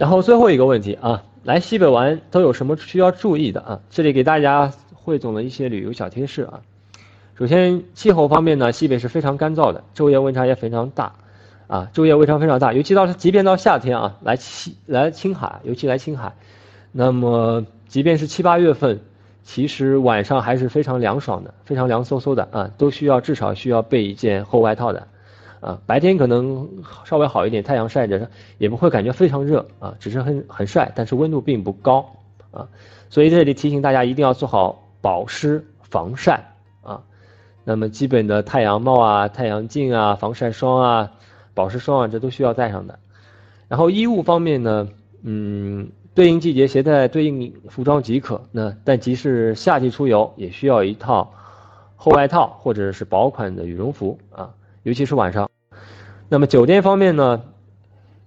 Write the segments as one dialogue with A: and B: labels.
A: 然后最后一个问题啊，来西北玩都有什么需要注意的啊？这里给大家汇总了一些旅游小贴士啊。首先，气候方面呢，西北是非常干燥的，昼夜温差也非常大，啊，昼夜温差非常大，尤其到即便到夏天啊，来青来青海，尤其来青海，那么即便是七八月份，其实晚上还是非常凉爽的，非常凉飕飕的啊，都需要至少需要备一件厚外套的。啊，白天可能稍微好一点，太阳晒着也不会感觉非常热啊，只是很很晒，但是温度并不高啊，所以这里提醒大家一定要做好保湿防晒啊。那么基本的太阳帽啊、太阳镜啊、防晒霜啊、保湿霜啊，这都需要带上的。然后衣物方面呢，嗯，对应季节携带对应服装即可。那但即使夏季出游，也需要一套厚外套或者是薄款的羽绒服啊。尤其是晚上，那么酒店方面呢，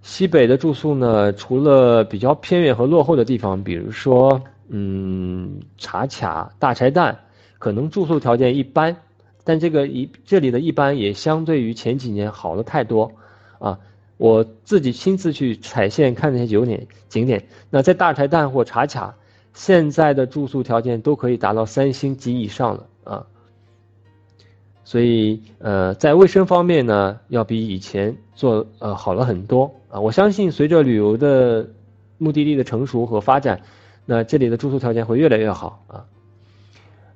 A: 西北的住宿呢，除了比较偏远和落后的地方，比如说，嗯，茶卡、大柴旦，可能住宿条件一般，但这个一这里的一般也相对于前几年好了太多，啊，我自己亲自去踩线看那些景点景点，那在大柴旦或茶卡，现在的住宿条件都可以达到三星级以上了。啊。所以，呃，在卫生方面呢，要比以前做呃好了很多啊。我相信，随着旅游的目的地的成熟和发展，那这里的住宿条件会越来越好啊。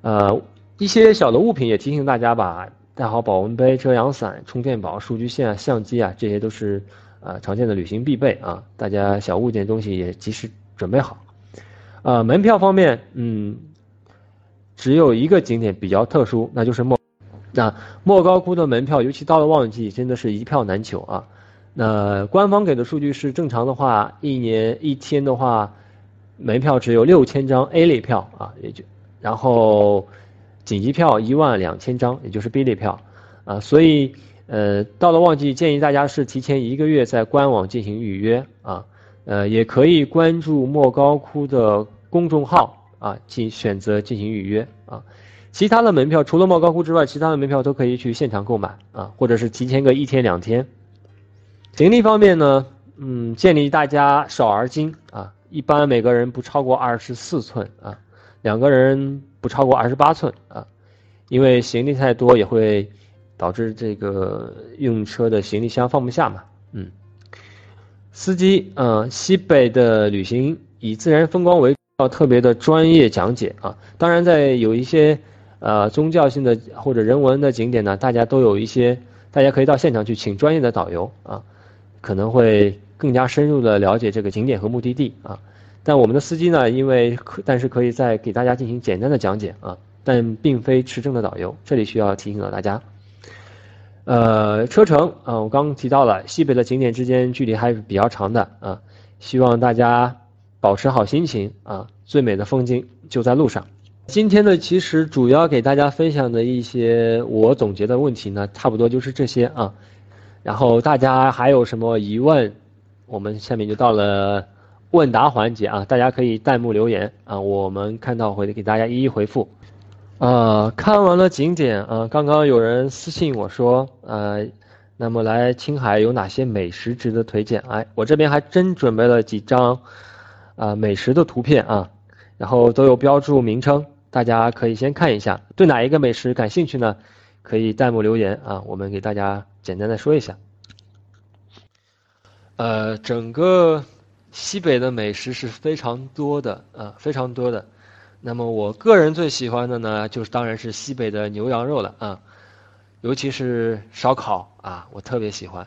A: 呃，一些小的物品也提醒大家吧，带好保温杯、遮阳伞、充电宝、数据线啊、相机啊，这些都是啊常见的旅行必备啊。大家小物件东西也及时准备好。啊，门票方面，嗯，只有一个景点比较特殊，那就是莫。那莫高窟的门票，尤其到了旺季，真的是一票难求啊。那官方给的数据是，正常的话，一年一天的话，门票只有六千张 A 类票啊，也就，然后紧急票一万两千张，也就是 B 类票啊。所以，呃，到了旺季，建议大家是提前一个月在官网进行预约啊。呃，也可以关注莫高窟的公众号啊，进选择进行预约啊。其他的门票除了莫高窟之外，其他的门票都可以去现场购买啊，或者是提前个一天两天。行李方面呢，嗯，建议大家少而精啊，一般每个人不超过二十四寸啊，两个人不超过二十八寸啊，因为行李太多也会导致这个用车的行李箱放不下嘛，嗯。司机，嗯，西北的旅行以自然风光为要特别的专业讲解啊，当然在有一些。呃，宗教性的或者人文的景点呢，大家都有一些，大家可以到现场去请专业的导游啊，可能会更加深入的了解这个景点和目的地啊。但我们的司机呢，因为可但是可以再给大家进行简单的讲解啊，但并非持证的导游，这里需要提醒到大家。呃，车程啊，我刚刚提到了西北的景点之间距离还是比较长的啊，希望大家保持好心情啊，最美的风景就在路上。今天呢，其实主要给大家分享的一些我总结的问题呢，差不多就是这些啊。然后大家还有什么疑问，我们下面就到了问答环节啊，大家可以弹幕留言啊，我们看到会给大家一一回复。呃，看完了景点啊，刚刚有人私信我说，呃，那么来青海有哪些美食值得推荐？哎，我这边还真准备了几张啊美食的图片啊，然后都有标注名称。大家可以先看一下，对哪一个美食感兴趣呢？可以弹幕留言啊，我们给大家简单的说一下。呃，整个西北的美食是非常多的啊，非常多的。那么我个人最喜欢的呢，就是当然是西北的牛羊肉了啊，尤其是烧烤啊，我特别喜欢。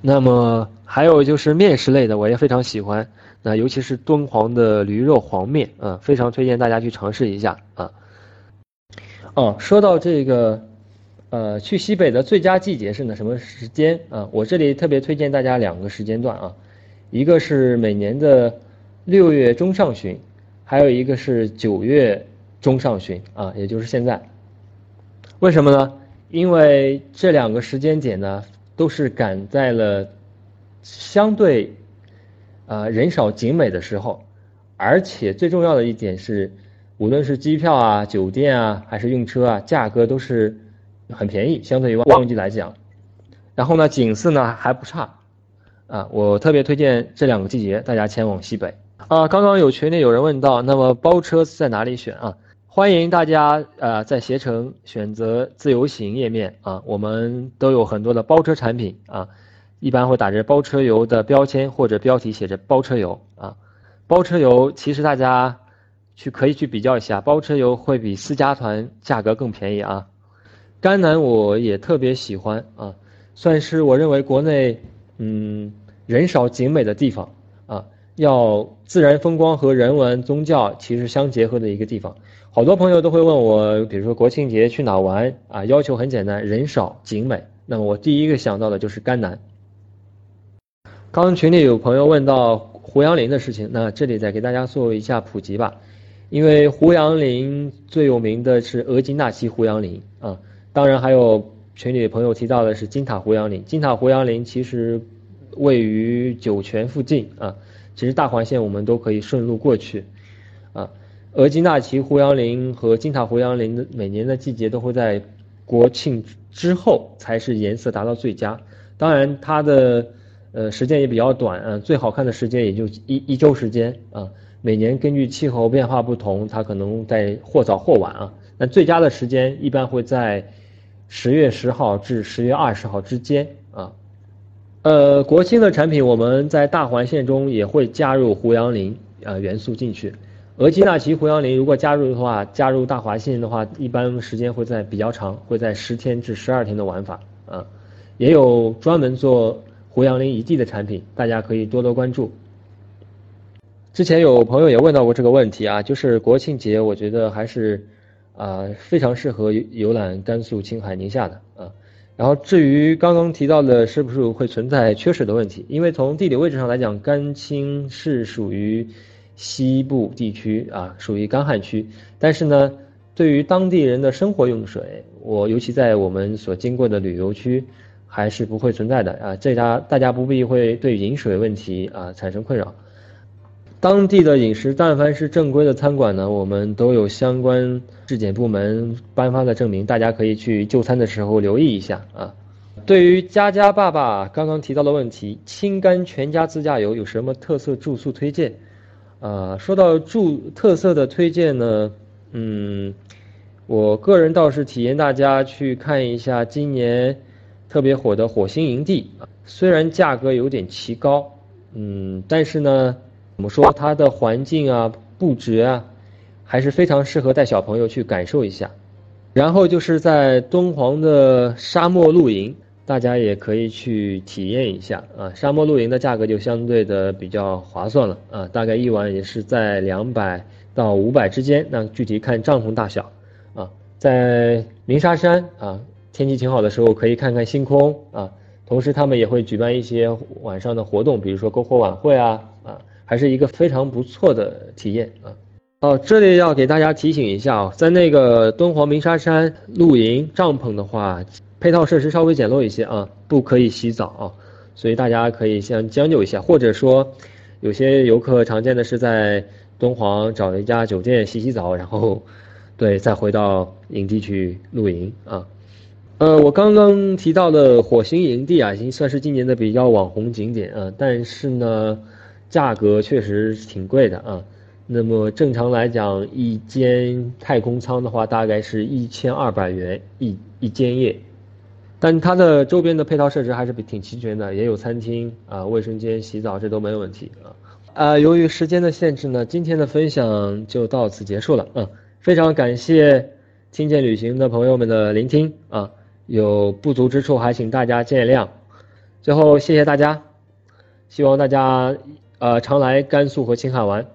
A: 那么还有就是面食类的，我也非常喜欢。那尤其是敦煌的驴肉黄面，啊，非常推荐大家去尝试一下啊。哦，说到这个，呃，去西北的最佳季节是呢什么时间啊？我这里特别推荐大家两个时间段啊，一个是每年的六月中上旬，还有一个是九月中上旬啊，也就是现在。为什么呢？因为这两个时间点呢，都是赶在了相对。呃，人少景美的时候，而且最重要的一点是，无论是机票啊、酒店啊，还是用车啊，价格都是很便宜，相对于旺季来讲。然后呢，景色呢还不差，啊，我特别推荐这两个季节大家前往西北啊。刚刚有群里有人问到，那么包车在哪里选啊？欢迎大家呃在携程选择自由行页面啊，我们都有很多的包车产品啊，一般会打着包车游的标签或者标题写着包车游啊。包车游其实大家去可以去比较一下，包车游会比私家团价格更便宜啊。甘南我也特别喜欢啊，算是我认为国内嗯人少景美的地方啊，要自然风光和人文宗教其实相结合的一个地方。好多朋友都会问我，比如说国庆节去哪玩啊？要求很简单，人少景美。那么我第一个想到的就是甘南。刚群里有朋友问到胡杨林的事情，那这里再给大家做一下普及吧。因为胡杨林最有名的是额济纳旗胡杨林啊，当然还有群里朋友提到的是金塔胡杨林。金塔胡杨林其实位于酒泉附近啊，其实大环线我们都可以顺路过去啊。额济纳旗胡杨林和金塔胡杨林的每年的季节都会在国庆之后才是颜色达到最佳，当然它的呃时间也比较短啊，最好看的时间也就一一周时间啊。每年根据气候变化不同，它可能在或早或晚啊。那最佳的时间一般会在十月十号至十月二十号之间啊。呃，国庆的产品我们在大环线中也会加入胡杨林啊元素进去。额济纳旗胡杨林如果加入的话，加入大华线的话，一般时间会在比较长，会在十天至十二天的玩法啊。也有专门做胡杨林一地的产品，大家可以多多关注。之前有朋友也问到过这个问题啊，就是国庆节，我觉得还是啊非常适合游览甘肃、青海、宁夏的啊。然后至于刚刚提到的是不是会存在缺水的问题，因为从地理位置上来讲，甘青是属于。西部地区啊，属于干旱区，但是呢，对于当地人的生活用水，我尤其在我们所经过的旅游区，还是不会存在的啊。这家大家不必会对饮水问题啊产生困扰。当地的饮食，但凡是正规的餐馆呢，我们都有相关质检部门颁发的证明，大家可以去就餐的时候留意一下啊。对于佳佳爸爸刚刚提到的问题，青甘全家自驾游有什么特色住宿推荐？啊，说到住特色的推荐呢，嗯，我个人倒是体验大家去看一下今年特别火的火星营地啊，虽然价格有点奇高，嗯，但是呢，怎么说它的环境啊、布置啊，还是非常适合带小朋友去感受一下。然后就是在敦煌的沙漠露营。大家也可以去体验一下啊，沙漠露营的价格就相对的比较划算了啊，大概一晚也是在两百到五百之间，那具体看帐篷大小啊。在鸣沙山啊，天气挺好的时候可以看看星空啊，同时他们也会举办一些晚上的活动，比如说篝火晚会啊啊，还是一个非常不错的体验啊。哦，这里要给大家提醒一下啊，在那个敦煌鸣沙山露营帐篷的话。配套设施稍微简陋一些啊，不可以洗澡啊，所以大家可以先将就一下，或者说，有些游客常见的是在敦煌找一家酒店洗洗澡，然后，对，再回到营地去露营啊。呃，我刚刚提到的火星营地啊，已经算是今年的比较网红景点啊，但是呢，价格确实挺贵的啊。那么正常来讲，一间太空舱的话，大概是一千二百元一一间夜。但它的周边的配套设施还是比挺齐全的，也有餐厅啊、卫生间、洗澡，这都没有问题啊。啊，由于时间的限制呢，今天的分享就到此结束了啊。非常感谢听见旅行的朋友们的聆听啊，有不足之处还请大家见谅。最后谢谢大家，希望大家呃常来甘肃和青海玩。